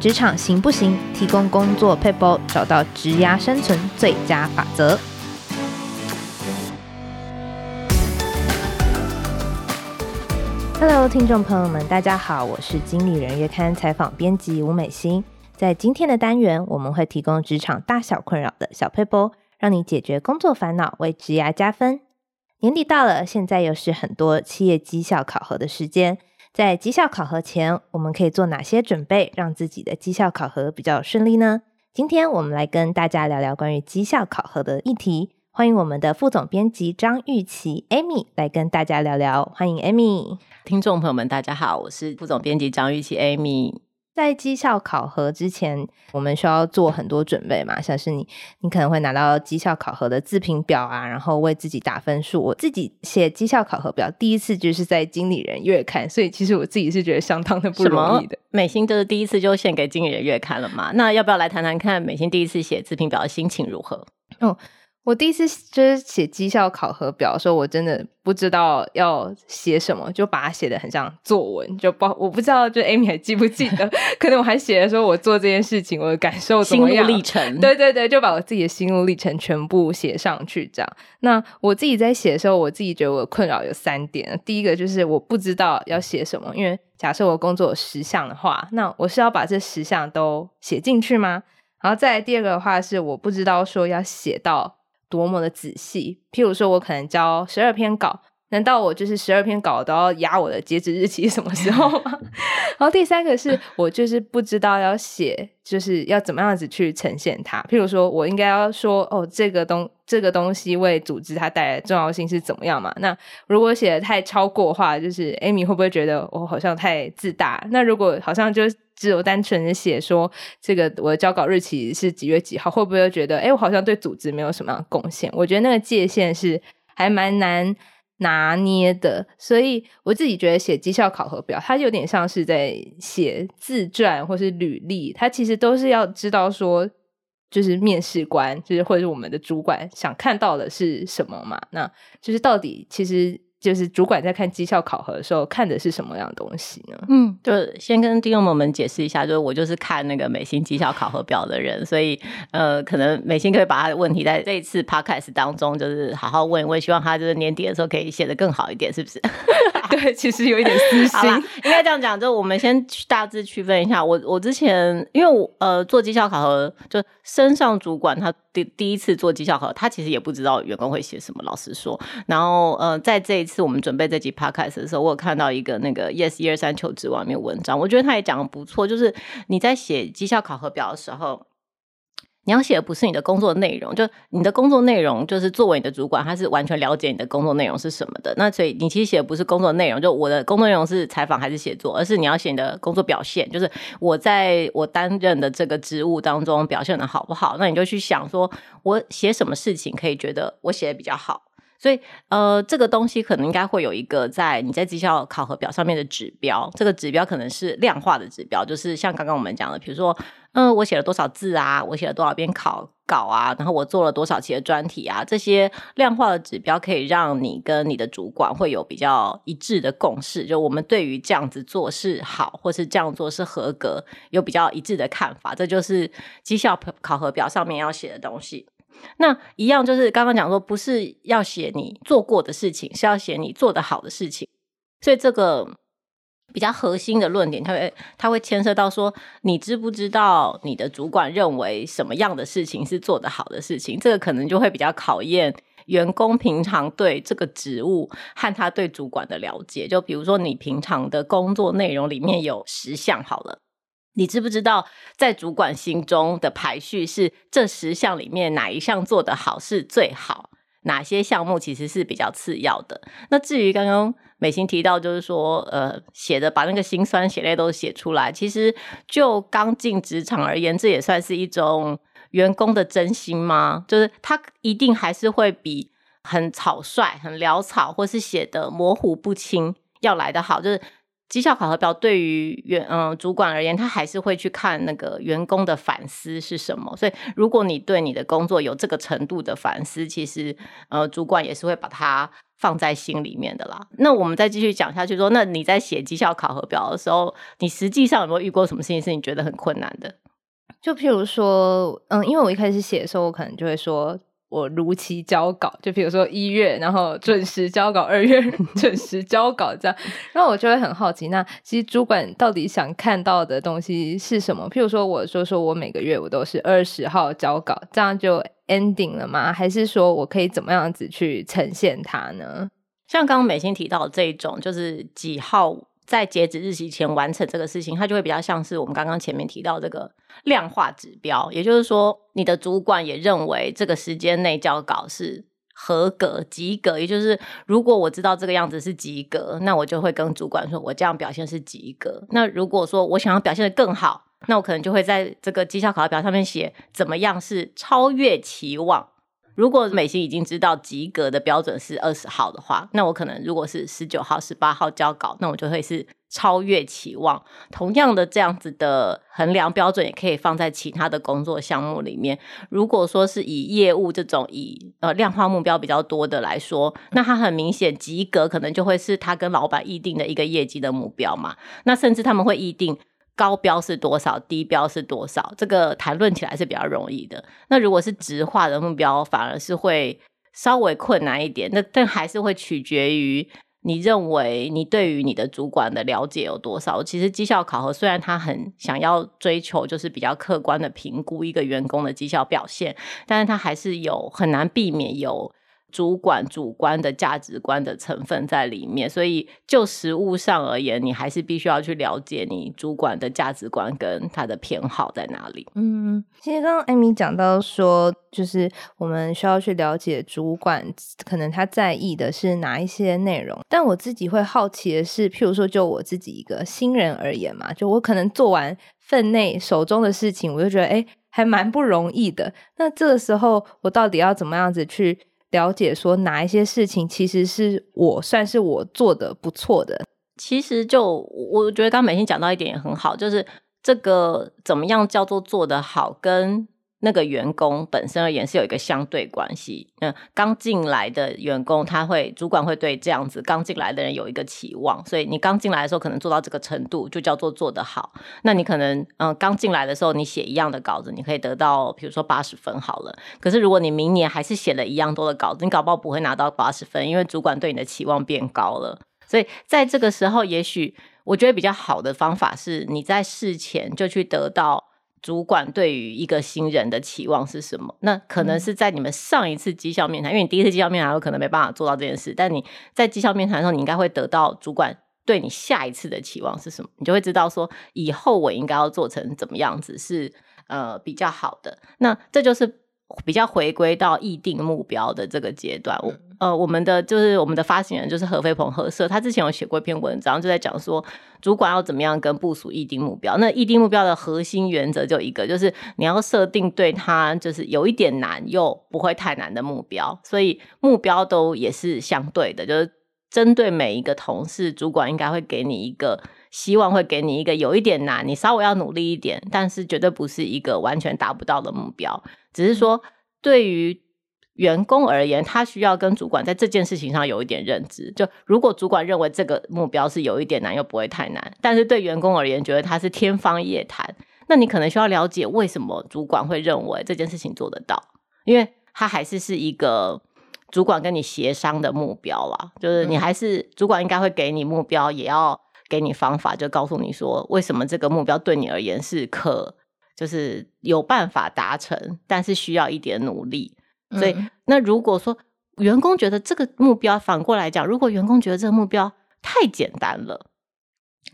职场行不行？提供工作撇步，找到职涯生存最佳法则。Hello，听众朋友们，大家好，我是经理人月刊采访编辑吴美心。在今天的单元，我们会提供职场大小困扰的小撇步，让你解决工作烦恼，为职涯加分。年底到了，现在又是很多企业绩效考核的时间。在绩效考核前，我们可以做哪些准备，让自己的绩效考核比较顺利呢？今天我们来跟大家聊聊关于绩效考核的议题。欢迎我们的副总编辑张玉琪 Amy 来跟大家聊聊。欢迎 Amy，听众朋友们，大家好，我是副总编辑张玉琪 Amy。在绩效考核之前，我们需要做很多准备嘛，像是你，你可能会拿到绩效考核的自评表啊，然后为自己打分数。我自己写绩效考核表，第一次就是在经理人月刊，所以其实我自己是觉得相当的不容易的。美心就是第一次就献给经理人月刊了嘛？那要不要来谈谈看美心第一次写自评表的心情如何？哦。我第一次就是写绩效考核表的时候，我真的不知道要写什么，就把它写的很像作文，就包我不知道，就 Amy 还记不记得？可能我还写的时候，我做这件事情我的感受怎么样？心路历程。对对对，就把我自己的心路历程全部写上去，这样。那我自己在写的时候，我自己觉得我的困扰有三点。第一个就是我不知道要写什么，因为假设我工作有十项的话，那我是要把这十项都写进去吗？然后再来第二个的话是我不知道说要写到。多么的仔细，譬如说，我可能交十二篇稿，难道我就是十二篇稿都要压我的截止日期什么时候吗？然后第三个是 我就是不知道要写，就是要怎么样子去呈现它。譬如说，我应该要说哦，这个东这个东西为组织它带来重要性是怎么样嘛？那如果写的太超过的话，就是 Amy 会不会觉得我好像太自大？那如果好像就。只有单纯的写说这个我的交稿日期是几月几号，会不会觉得哎，我好像对组织没有什么样的贡献？我觉得那个界限是还蛮难拿捏的，所以我自己觉得写绩效考核表，它有点像是在写自传或是履历，它其实都是要知道说，就是面试官，就是或者是我们的主管想看到的是什么嘛？那就是到底其实。就是主管在看绩效考核的时候看的是什么样的东西呢？嗯，就先跟听众朋友们解释一下，就是我就是看那个美心绩效考核表的人，所以呃，可能美心可以把他的问题在这一次 podcast 当中就是好好问一问，希望他就是年底的时候可以写得更好一点，是不是？对，其实有一点私心，应该这样讲，就我们先大致区分一下。我我之前因为我呃做绩效考核，就升上主管，他第第一次做绩效考核，他其实也不知道员工会写什么，老实说。然后呃，在这一次我们准备这集 podcast 的时候，我有看到一个那个 Yes 一二三求职网面文章，我觉得他也讲的不错，就是你在写绩效考核表的时候。你要写的不是你的工作内容，就你的工作内容就是作为你的主管，他是完全了解你的工作内容是什么的。那所以你其实写的不是工作内容，就我的工作内容是采访还是写作，而是你要写你的工作表现，就是我在我担任的这个职务当中表现的好不好。那你就去想说，我写什么事情可以觉得我写的比较好。所以，呃，这个东西可能应该会有一个在你在绩效考核表上面的指标。这个指标可能是量化的指标，就是像刚刚我们讲的，比如说，嗯、我写了多少字啊，我写了多少篇考稿啊，然后我做了多少期的专题啊，这些量化的指标可以让你跟你的主管会有比较一致的共识。就我们对于这样子做是好，或是这样做是合格，有比较一致的看法。这就是绩效考核表上面要写的东西。那一样就是刚刚讲说，不是要写你做过的事情，是要写你做得好的事情。所以这个比较核心的论点，它会它会牵涉到说，你知不知道你的主管认为什么样的事情是做得好的事情？这个可能就会比较考验员工平常对这个职务和他对主管的了解。就比如说，你平常的工作内容里面有十项好了。你知不知道，在主管心中的排序是这十项里面哪一项做得好是最好？哪些项目其实是比较次要的？那至于刚刚美心提到，就是说，呃，写的把那个辛酸血泪都写出来，其实就刚进职场而言，这也算是一种员工的真心吗？就是他一定还是会比很草率、很潦草，或是写的模糊不清要来得好，就是。绩效考核表对于员嗯主管而言，他还是会去看那个员工的反思是什么。所以，如果你对你的工作有这个程度的反思，其实呃主管也是会把它放在心里面的啦。那我们再继续讲下去说，那你在写绩效考核表的时候，你实际上有没有遇过什么事情是你觉得很困难的？就譬如说，嗯，因为我一开始写的时候，我可能就会说。我如期交稿，就比如说一月，然后准时交稿；二月 准时交稿，这样，然后我就会很好奇，那其实主管到底想看到的东西是什么？譬如说，我说说我每个月我都是二十号交稿，这样就 ending 了吗？还是说我可以怎么样子去呈现它呢？像刚刚美心提到的这一种，就是几号。在截止日期前完成这个事情，它就会比较像是我们刚刚前面提到这个量化指标，也就是说，你的主管也认为这个时间内交稿是合格、及格。也就是，如果我知道这个样子是及格，那我就会跟主管说，我这样表现是及格。那如果说我想要表现得更好，那我可能就会在这个绩效考核表上面写怎么样是超越期望。如果美心已经知道及格的标准是二十号的话，那我可能如果是十九号、十八号交稿，那我就会是超越期望。同样的这样子的衡量标准，也可以放在其他的工作项目里面。如果说是以业务这种以呃量化目标比较多的来说，那他很明显及格，可能就会是他跟老板议定的一个业绩的目标嘛。那甚至他们会议定。高标是多少，低标是多少，这个谈论起来是比较容易的。那如果是直化的目标，反而是会稍微困难一点。那但还是会取决于你认为你对于你的主管的了解有多少。其实绩效考核虽然他很想要追求就是比较客观的评估一个员工的绩效表现，但是他还是有很难避免有。主管主观的价值观的成分在里面，所以就实务上而言，你还是必须要去了解你主管的价值观跟他的偏好在哪里。嗯，其实刚刚艾米讲到说，就是我们需要去了解主管可能他在意的是哪一些内容，但我自己会好奇的是，譬如说就我自己一个新人而言嘛，就我可能做完分内手中的事情，我就觉得哎，还蛮不容易的。那这个时候，我到底要怎么样子去？了解说哪一些事情其实是我算是我做的不错的，其实就我觉得刚美心讲到一点也很好，就是这个怎么样叫做做的好跟。那个员工本身而言是有一个相对关系。嗯，刚进来的员工，他会主管会对这样子刚进来的人有一个期望，所以你刚进来的时候可能做到这个程度，就叫做做得好。那你可能嗯刚进来的时候，你写一样的稿子，你可以得到比如说八十分好了。可是如果你明年还是写了一样多的稿子，你搞不好不会拿到八十分，因为主管对你的期望变高了。所以在这个时候，也许我觉得比较好的方法是，你在事前就去得到。主管对于一个新人的期望是什么？那可能是在你们上一次绩效面谈，因为你第一次绩效面谈有可能没办法做到这件事，但你在绩效面谈的时候，你应该会得到主管对你下一次的期望是什么，你就会知道说以后我应该要做成怎么样子是呃比较好的。那这就是。比较回归到议定目标的这个阶段，我呃，我们的就是我们的发行人就是何飞鹏何社，他之前有写过一篇文章，就在讲说主管要怎么样跟部署议定目标。那议定目标的核心原则就一个，就是你要设定对他就是有一点难又不会太难的目标，所以目标都也是相对的，就是针对每一个同事，主管应该会给你一个。希望会给你一个有一点难，你稍微要努力一点，但是绝对不是一个完全达不到的目标。只是说，对于员工而言，他需要跟主管在这件事情上有一点认知。就如果主管认为这个目标是有一点难，又不会太难，但是对员工而言，觉得他是天方夜谭，那你可能需要了解为什么主管会认为这件事情做得到，因为他还是是一个主管跟你协商的目标啦。就是你还是主管应该会给你目标，也要。给你方法，就告诉你说，为什么这个目标对你而言是可，就是有办法达成，但是需要一点努力。所以，嗯、那如果说员工觉得这个目标，反过来讲，如果员工觉得这个目标太简单了，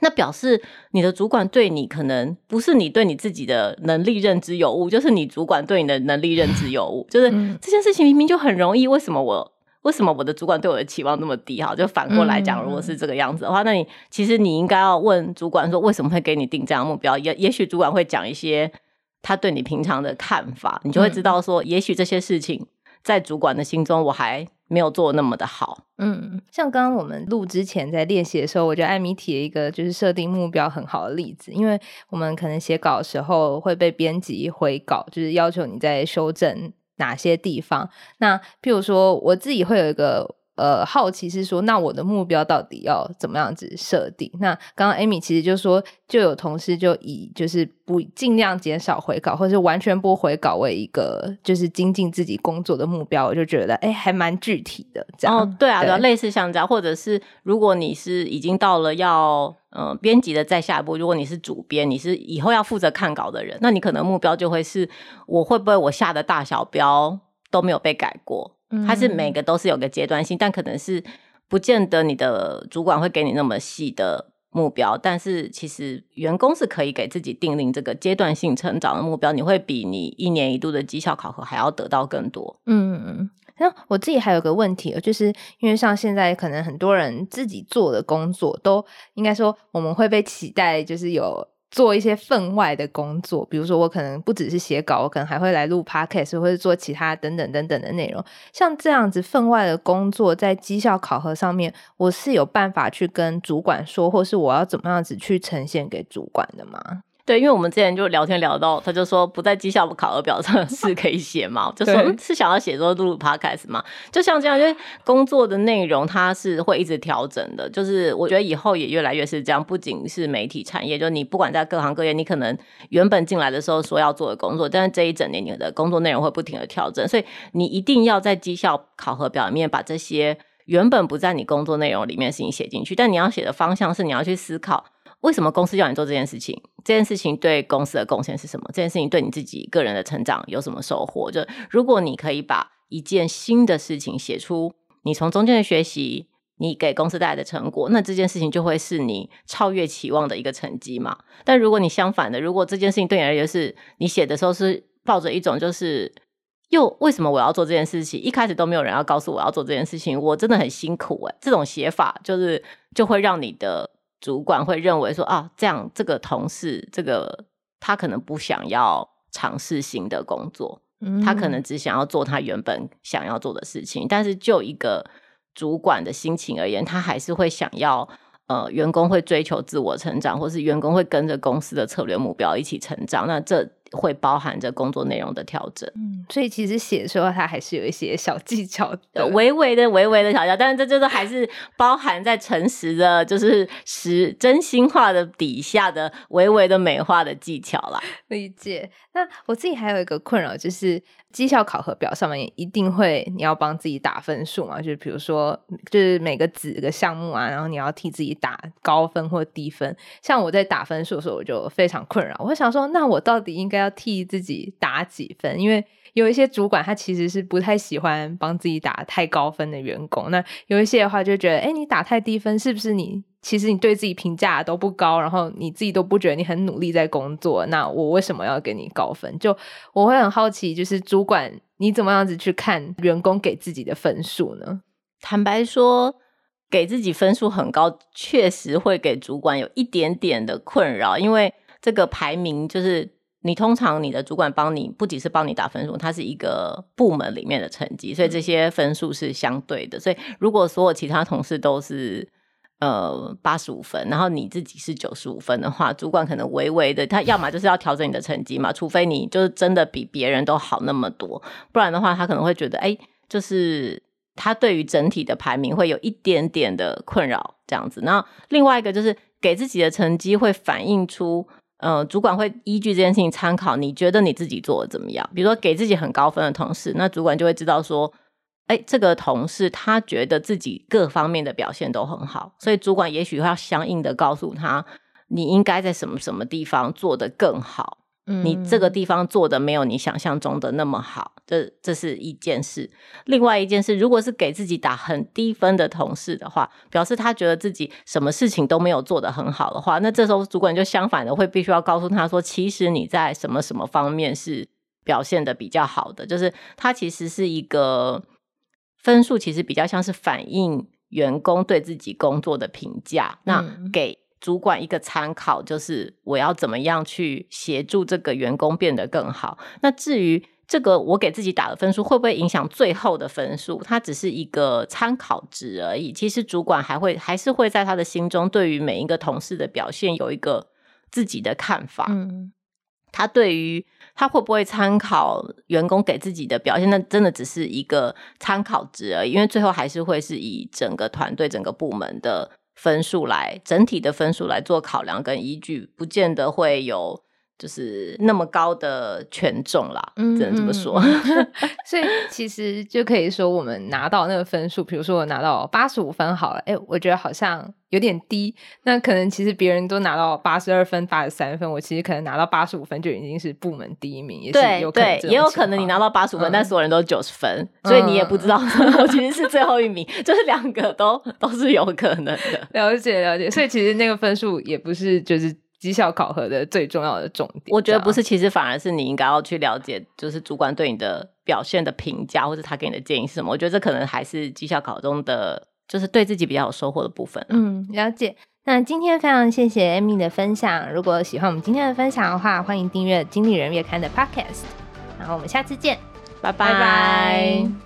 那表示你的主管对你可能不是你对你自己的能力认知有误，就是你主管对你的能力认知有误，就是这件事情明明就很容易，为什么我？为什么我的主管对我的期望那么低？哈，就反过来讲，如果是这个样子的话，嗯、那你其实你应该要问主管说，为什么会给你定这样的目标？也也许主管会讲一些他对你平常的看法，你就会知道说，也许这些事情在主管的心中，我还没有做那么的好。嗯，像刚刚我们录之前在练习的时候，我觉得艾米提了一个就是设定目标很好的例子，因为我们可能写稿的时候会被编辑回稿，就是要求你在修正哪些地方。那譬如说，我自己会有一个。呃，好奇是说，那我的目标到底要怎么样子设定？那刚刚 Amy 其实就说，就有同事就以就是不尽量减少回稿，或者是完全不回稿为一个就是精进自己工作的目标，我就觉得哎，还蛮具体的这样。哦，对啊，对，类似像这样，或者是如果你是已经到了要呃编辑的再下一步，如果你是主编，你是以后要负责看稿的人，那你可能目标就会是我会不会我下的大小标都没有被改过。它是每个都是有个阶段性，但可能是不见得你的主管会给你那么细的目标，但是其实员工是可以给自己定定这个阶段性成长的目标，你会比你一年一度的绩效考核还要得到更多。嗯嗯，那我自己还有个问题，就是因为像现在可能很多人自己做的工作，都应该说我们会被期待，就是有。做一些分外的工作，比如说我可能不只是写稿，我可能还会来录 podcast，或者做其他等等等等的内容。像这样子分外的工作，在绩效考核上面，我是有办法去跟主管说，或是我要怎么样子去呈现给主管的吗？对，因为我们之前就聊天聊到，他就说不在绩效考核表上是可以写嘛，就说是想要写说录录 podcast 嘛，就像这样，因为工作的内容它是会一直调整的，就是我觉得以后也越来越是这样，不仅是媒体产业，就你不管在各行各业，你可能原本进来的时候说要做的工作，但是这一整年你的工作内容会不停的调整，所以你一定要在绩效考核表里面把这些原本不在你工作内容里面的事情写进去，但你要写的方向是你要去思考。为什么公司要你做这件事情？这件事情对公司的贡献是什么？这件事情对你自己个人的成长有什么收获？就如果你可以把一件新的事情写出，你从中间的学习，你给公司带来的成果，那这件事情就会是你超越期望的一个成绩嘛。但如果你相反的，如果这件事情对你而言是你写的时候是抱着一种就是又为什么我要做这件事情？一开始都没有人要告诉我要做这件事情，我真的很辛苦诶、欸。这种写法就是就会让你的。主管会认为说啊，这样这个同事，这个他可能不想要尝试新的工作，嗯，他可能只想要做他原本想要做的事情。但是就一个主管的心情而言，他还是会想要呃，员工会追求自我成长，或是员工会跟着公司的策略目标一起成长。那这会包含着工作内容的调整，嗯，所以其实写的时候，它还是有一些小技巧的，微微的、微微的小技巧，但是这就是还是包含在诚实的，就是实真心话的底下的微微的美化的技巧啦。理解。那我自己还有一个困扰，就是绩效考核表上面一定会你要帮自己打分数嘛，就是比如说，就是每个子个项目啊，然后你要替自己打高分或低分。像我在打分数的时候，我就非常困扰，我想说，那我到底应该要替自己打几分？因为有一些主管他其实是不太喜欢帮自己打太高分的员工，那有一些的话就觉得，哎，你打太低分，是不是你其实你对自己评价都不高，然后你自己都不觉得你很努力在工作，那我为什么要给你高分？就我会很好奇，就是主管你怎么样子去看员工给自己的分数呢？坦白说，给自己分数很高，确实会给主管有一点点的困扰，因为这个排名就是。你通常你的主管帮你不仅是帮你打分数，它是一个部门里面的成绩，所以这些分数是相对的。所以如果所有其他同事都是呃八十五分，然后你自己是九十五分的话，主管可能微微的，他要么就是要调整你的成绩嘛，除非你就是真的比别人都好那么多，不然的话，他可能会觉得，哎，就是他对于整体的排名会有一点点的困扰这样子。然后另外一个就是给自己的成绩会反映出。呃，主管会依据这件事情参考，你觉得你自己做的怎么样？比如说给自己很高分的同事，那主管就会知道说，哎，这个同事他觉得自己各方面的表现都很好，所以主管也许会要相应的告诉他，你应该在什么什么地方做得更好。嗯你这个地方做的没有你想象中的那么好，这这是一件事。另外一件事，如果是给自己打很低分的同事的话，表示他觉得自己什么事情都没有做得很好的话，那这时候主管就相反的会必须要告诉他说，其实你在什么什么方面是表现得比较好的，就是他其实是一个分数，其实比较像是反映员工对自己工作的评价，那给。主管一个参考就是我要怎么样去协助这个员工变得更好。那至于这个我给自己打的分数会不会影响最后的分数？它只是一个参考值而已。其实主管还会还是会在他的心中，对于每一个同事的表现有一个自己的看法。嗯，他对于他会不会参考员工给自己的表现，那真的只是一个参考值而已。因为最后还是会是以整个团队、整个部门的分数来整体的分数来做考量跟依据，不见得会有。就是那么高的权重啦，嗯，只能这么说。所以其实就可以说，我们拿到那个分数，比如说我拿到八十五分好了，哎、欸，我觉得好像有点低。那可能其实别人都拿到八十二分、八十三分，我其实可能拿到八十五分就已经是部门第一名，也是有可能对，也有可能你拿到八十五分，嗯、但所有人都九十分，所以你也不知道我其实是最后一名，就是两个都都是有可能的。了解了解，所以其实那个分数也不是就是。绩效考核的最重要的重点，我觉得不是，其实反而是你应该要去了解，就是主管对你的表现的评价，或者他给你的建议是什么。我觉得这可能还是绩效考中的，就是对自己比较有收获的部分。嗯，了解。那今天非常谢谢 Amy 的分享。如果喜欢我们今天的分享的话，欢迎订阅《经理人月刊》的 Podcast。然后我们下次见，拜拜。